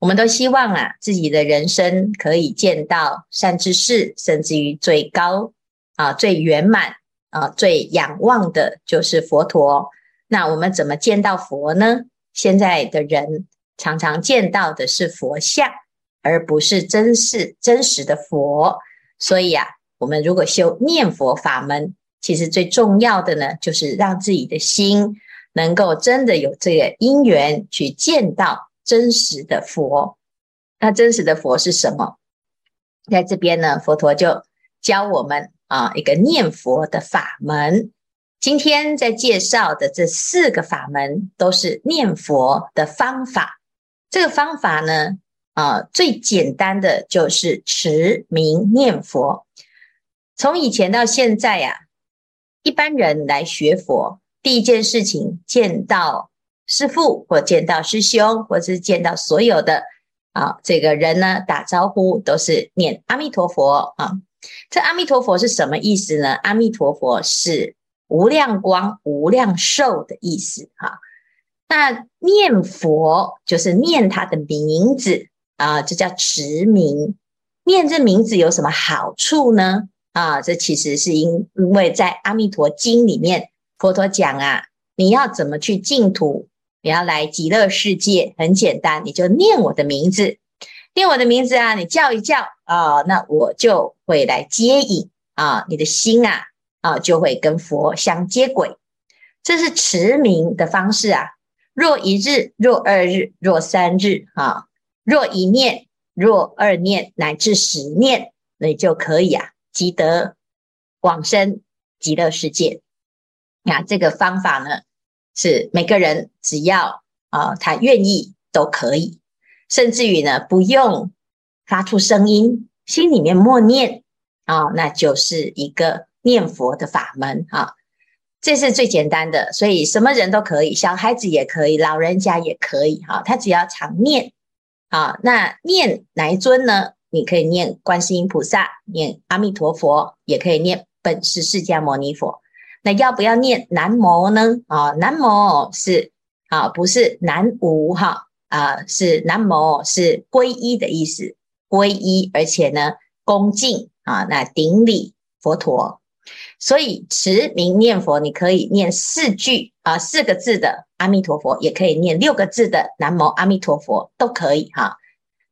我们都希望啊，自己的人生可以见到善知识，甚至于最高啊、最圆满啊、最仰望的，就是佛陀。那我们怎么见到佛呢？现在的人常常见到的是佛像，而不是真实真实的佛。所以啊，我们如果修念佛法门，其实最重要的呢，就是让自己的心能够真的有这个因缘去见到。真实的佛，那真实的佛是什么？在这边呢，佛陀就教我们啊一个念佛的法门。今天在介绍的这四个法门，都是念佛的方法。这个方法呢，啊最简单的就是持名念佛。从以前到现在呀、一般人来学佛，第一件事情见到。师父或见到师兄，或是见到所有的啊这个人呢，打招呼都是念阿弥陀佛啊。这阿弥陀佛是什么意思呢？阿弥陀佛是无量光、无量寿的意思哈。那念佛就是念他的名字啊，这叫持名。念这名字有什么好处呢？啊，这其实是因因为在《阿弥陀经》里面，佛陀讲啊，你要怎么去净土？你要来极乐世界，很简单，你就念我的名字，念我的名字啊，你叫一叫啊，那我就会来接引啊，你的心啊啊就会跟佛相接轨，这是持名的方式啊。若一日，若二日，若三日啊，若一念，若二念，乃至十念，那你就可以啊，即得往生极乐世界。那这个方法呢？是每个人只要啊，他愿意都可以，甚至于呢，不用发出声音，心里面默念啊，那就是一个念佛的法门啊。这是最简单的，所以什么人都可以，小孩子也可以，老人家也可以哈。他只要常念啊，那念哪一尊呢？你可以念观世音菩萨，念阿弥陀佛，也可以念本师释迦牟尼佛。那要不要念南无呢？啊，南无是啊，不是南无哈啊，是南无是皈依的意思，皈依，而且呢恭敬啊，那顶礼佛陀。所以持名念佛，你可以念四句啊，四个字的阿弥陀佛，也可以念六个字的南无阿弥陀佛，都可以哈。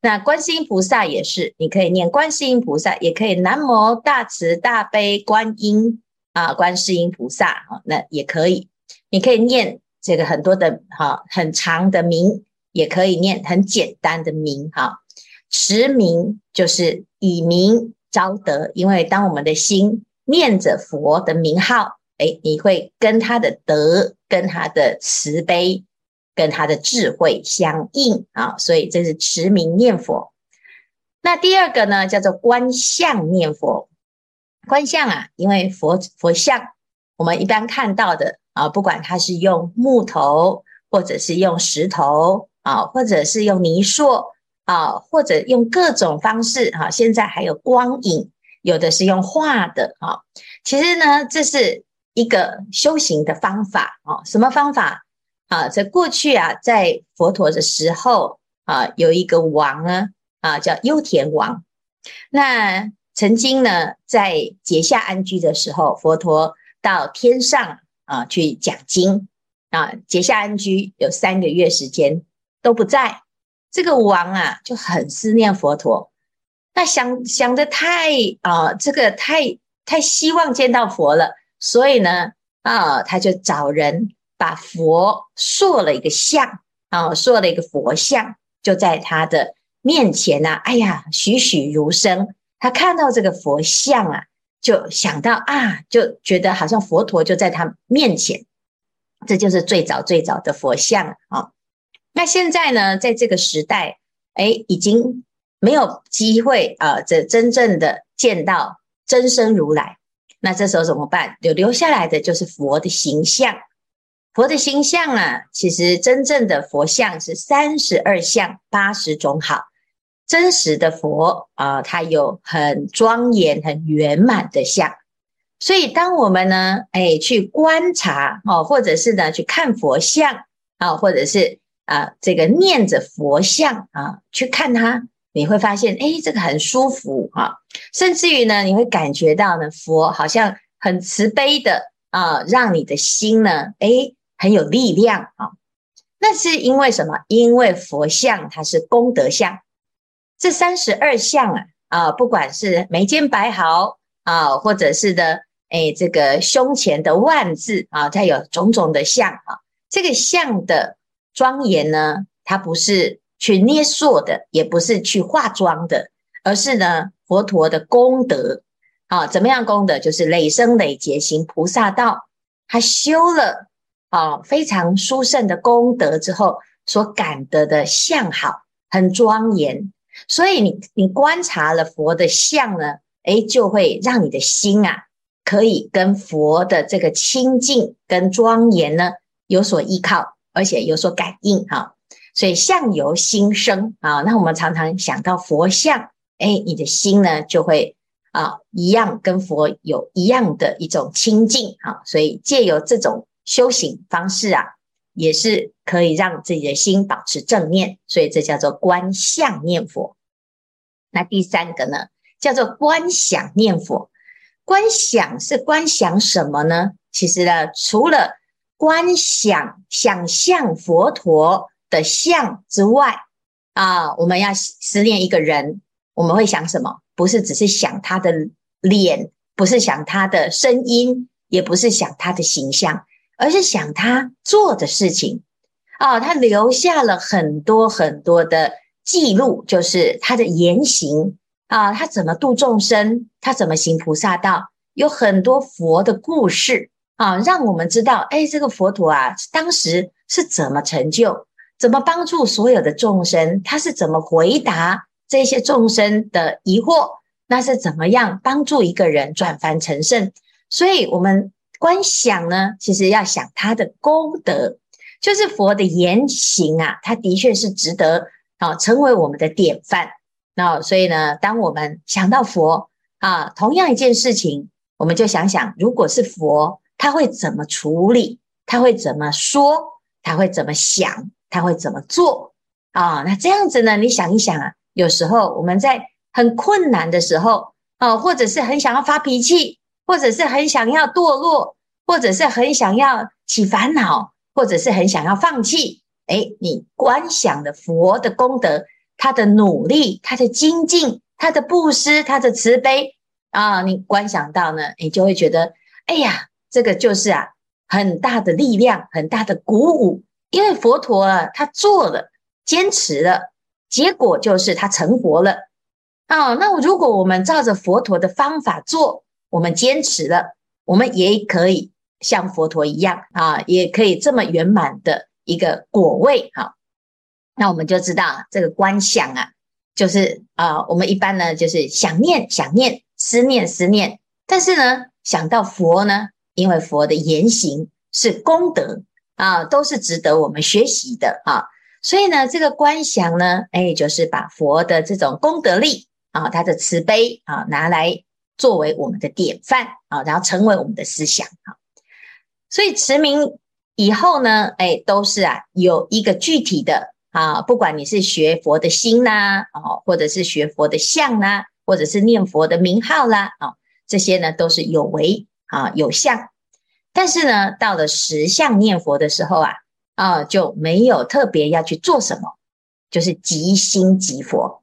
那观世音菩萨也是，你可以念观世音菩萨，也可以南无大慈大悲观音。啊，观世音菩萨啊，那也可以，你可以念这个很多的哈，很长的名，也可以念很简单的名哈。持名就是以名招德，因为当我们的心念着佛的名号，诶，你会跟他的德、跟他的慈悲、跟他的智慧相应啊，所以这是持名念佛。那第二个呢，叫做观相念佛。观相啊，因为佛佛像，我们一般看到的啊，不管它是用木头，或者是用石头啊，或者是用泥塑啊，或者用各种方式哈，现在还有光影，有的是用画的啊。其实呢，这是一个修行的方法啊。什么方法啊？在过去啊，在佛陀的时候啊，有一个王呢啊，叫优田王，那。曾经呢，在结下安居的时候，佛陀到天上啊去讲经啊，结下安居有三个月时间都不在。这个王啊就很思念佛陀，那想想的太啊，这个太太希望见到佛了，所以呢啊，他就找人把佛塑了一个像啊，塑了一个佛像，就在他的面前呐、啊，哎呀，栩栩如生。他看到这个佛像啊，就想到啊，就觉得好像佛陀就在他面前，这就是最早最早的佛像啊。那现在呢，在这个时代，哎，已经没有机会啊，这真正的见到真身如来。那这时候怎么办？留留下来的就是佛的形象。佛的形象啊，其实真正的佛像是三十二相八十种好。真实的佛啊，它有很庄严、很圆满的相。所以当我们呢，哎，去观察哦，或者是呢去看佛像啊，或者是啊这个念着佛像啊，去看它，你会发现，哎，这个很舒服啊，甚至于呢，你会感觉到呢，佛好像很慈悲的啊，让你的心呢，哎，很有力量啊。那是因为什么？因为佛像它是功德像，这三十二相啊啊，不管是眉间白毫啊，或者是的哎这个胸前的万字啊，它有种种的像啊。这个像的庄严呢，它不是去捏塑的，也不是去化妆的，而是呢佛陀的功德啊。怎么样功德？就是累生累劫行菩萨道，他修了。啊，非常殊胜的功德之后所感得的相好，很庄严。所以你你观察了佛的相呢，诶，就会让你的心啊，可以跟佛的这个清净跟庄严呢有所依靠，而且有所感应哈。所以相由心生啊，那我们常常想到佛像，诶，你的心呢就会啊一样跟佛有一样的一种清净啊。所以借由这种。修行方式啊，也是可以让自己的心保持正念，所以这叫做观相念佛。那第三个呢，叫做观想念佛。观想是观想什么呢？其实呢，除了观想想象佛陀的像之外啊，我们要思念一个人，我们会想什么？不是只是想他的脸，不是想他的声音，也不是想他的形象。而是想他做的事情。啊，他留下了很多很多的记录，就是他的言行。啊，他怎么度众生，他怎么行菩萨道，有很多佛的故事。啊，让我们知道，哎，这个佛陀啊，当时是怎么成就，怎么帮助所有的众生，他是怎么回答这些众生的疑惑，那是怎么样帮助一个人转凡成圣，所以我们。观想呢，其实要想他的功德，就是佛的言行啊，他的确是值得啊成为我们的典范。那所以呢，当我们想到佛啊，同样一件事情，我们就想想，如果是佛，他会怎么处理？他会怎么说？他会怎么想？他会怎么做？啊，那这样子呢？你想一想啊，有时候我们在很困难的时候啊，或者是很想要发脾气。或者是很想要堕落，或者是很想要起烦恼，或者是很想要放弃。诶，你观想的佛的功德，他的努力，他的精进，他的布施，他的慈悲啊，你观想到呢，你就会觉得，哎呀，这个就是啊，很大的力量，很大的鼓舞。因为佛陀啊，他做了，坚持了，结果就是他成佛了。啊，那如果我们照着佛陀的方法做，我们坚持了，我们也可以像佛陀一样啊，也可以这么圆满的一个果位哈。那我们就知道这个观想啊，就是啊，我们一般呢就是想念想念，思念思念，但是呢想到佛呢，因为佛的言行是功德啊，都是值得我们学习的啊，所以呢这个观想呢，哎，就是把佛的这种功德力啊，他的慈悲啊拿来。作为我们的典范啊，然后成为我们的思想啊，所以持名以后呢，哎，都是啊有一个具体的啊，不管你是学佛的心呐，哦，或者是学佛的相呐，或者是念佛的名号啦，啊，这些呢都是有为啊有相，但是呢，到了实相念佛的时候啊，啊就没有特别要去做什么，就是即心即佛，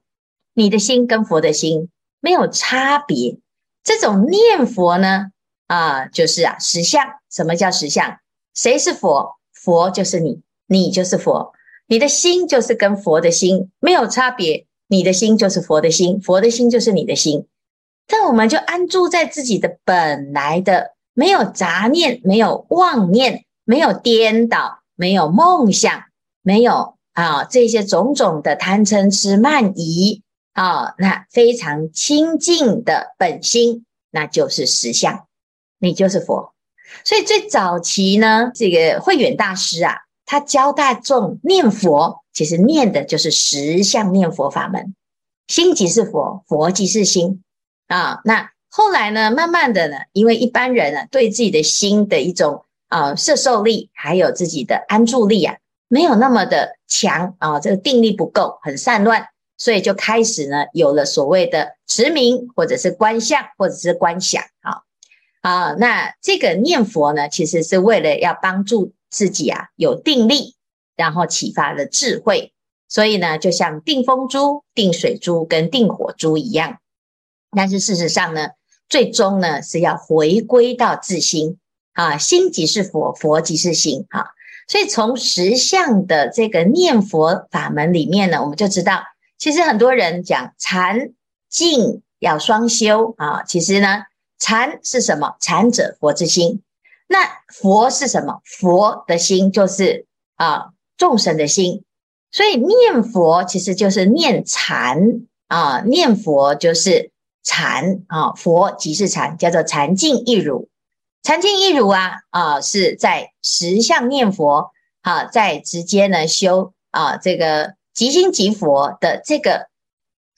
你的心跟佛的心没有差别。这种念佛呢，啊，就是啊，实相。什么叫实相？谁是佛？佛就是你，你就是佛。你的心就是跟佛的心没有差别，你的心就是佛的心，佛的心就是你的心。但我们就安住在自己的本来的，没有杂念，没有妄念，没有颠倒，没有梦想，没有啊这些种种的贪嗔痴慢疑。啊、哦，那非常清净的本心，那就是实相，你就是佛。所以最早期呢，这个慧远大师啊，他教大众念佛，其实念的就是实相念佛法门。心即是佛，佛即是心啊。那后来呢，慢慢的呢，因为一般人啊，对自己的心的一种啊摄受力，还有自己的安住力啊，没有那么的强啊，这个定力不够，很散乱，所以就开始呢，有了所谓的持名，或者是观相，或者是观想啊啊。那这个念佛呢，其实是为了要帮助自己啊有定力，然后启发了智慧。所以呢，就像定风珠、定水珠跟定火珠一样。但是事实上呢，最终呢，是要回归到自心啊，心即是佛，佛即是心啊。所以从实相的这个念佛法门里面呢，我们就知道，其实很多人讲禅静要双修啊。其实呢，禅是什么？禅者佛之心。那佛是什么？佛的心就是啊众生的心。所以念佛其实就是念禅啊，念佛就是。禅啊，佛即是禅，叫做禅静一如。禅静一如啊啊，是在实相念佛啊，在直接呢修啊这个即心即佛的这个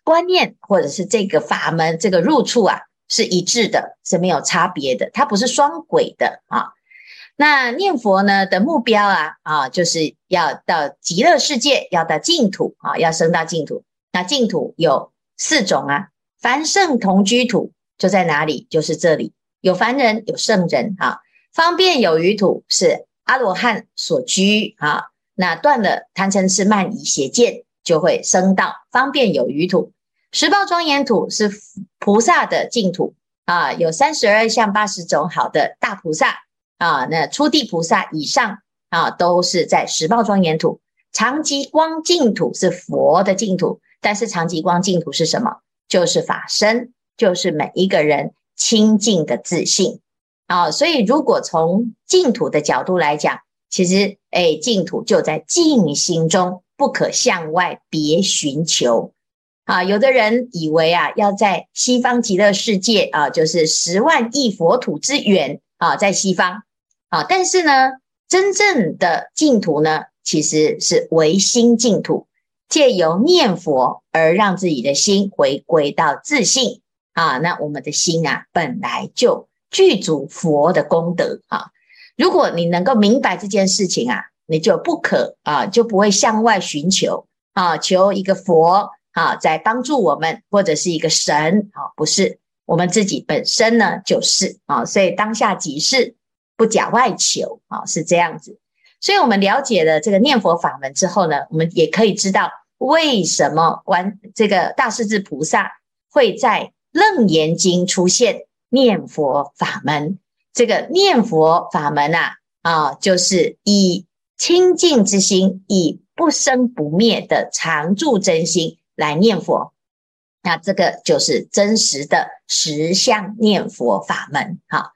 观念，或者是这个法门，这个入处啊是一致的，是没有差别的，它不是双轨的啊。那念佛呢的目标啊啊，就是要到极乐世界，要到净土啊，要升到净土。那净土有四种啊。凡圣同居土就在哪里？就是这里，有凡人，有圣人啊。方便有余土是阿罗汉所居啊。那断了贪嗔痴慢疑邪见，就会升到方便有余土。十报庄严土是菩萨的净土啊，有三十二相八十种好的大菩萨啊。那初地菩萨以上啊，都是在十报庄严土。常吉光净土是佛的净土，但是常吉光净土是什么？就是法身，就是每一个人清净的自信啊。所以，如果从净土的角度来讲，其实，哎，净土就在净心中，不可向外别寻求啊。有的人以为啊，要在西方极乐世界啊，就是十万亿佛土之远啊，在西方啊。但是呢，真正的净土呢，其实是唯心净土。借由念佛而让自己的心回归到自信啊，那我们的心啊本来就具足佛的功德啊。如果你能够明白这件事情啊，你就不可啊，就不会向外寻求啊，求一个佛啊在帮助我们，或者是一个神啊，不是我们自己本身呢就是啊，所以当下即是不假外求啊，是这样子。所以，我们了解了这个念佛法门之后呢，我们也可以知道为什么观这个大势至菩萨会在《楞严经》出现念佛法门。这个念佛法门啊，啊，就是以清净之心，以不生不灭的常住真心来念佛。那这个就是真实的实相念佛法门。好。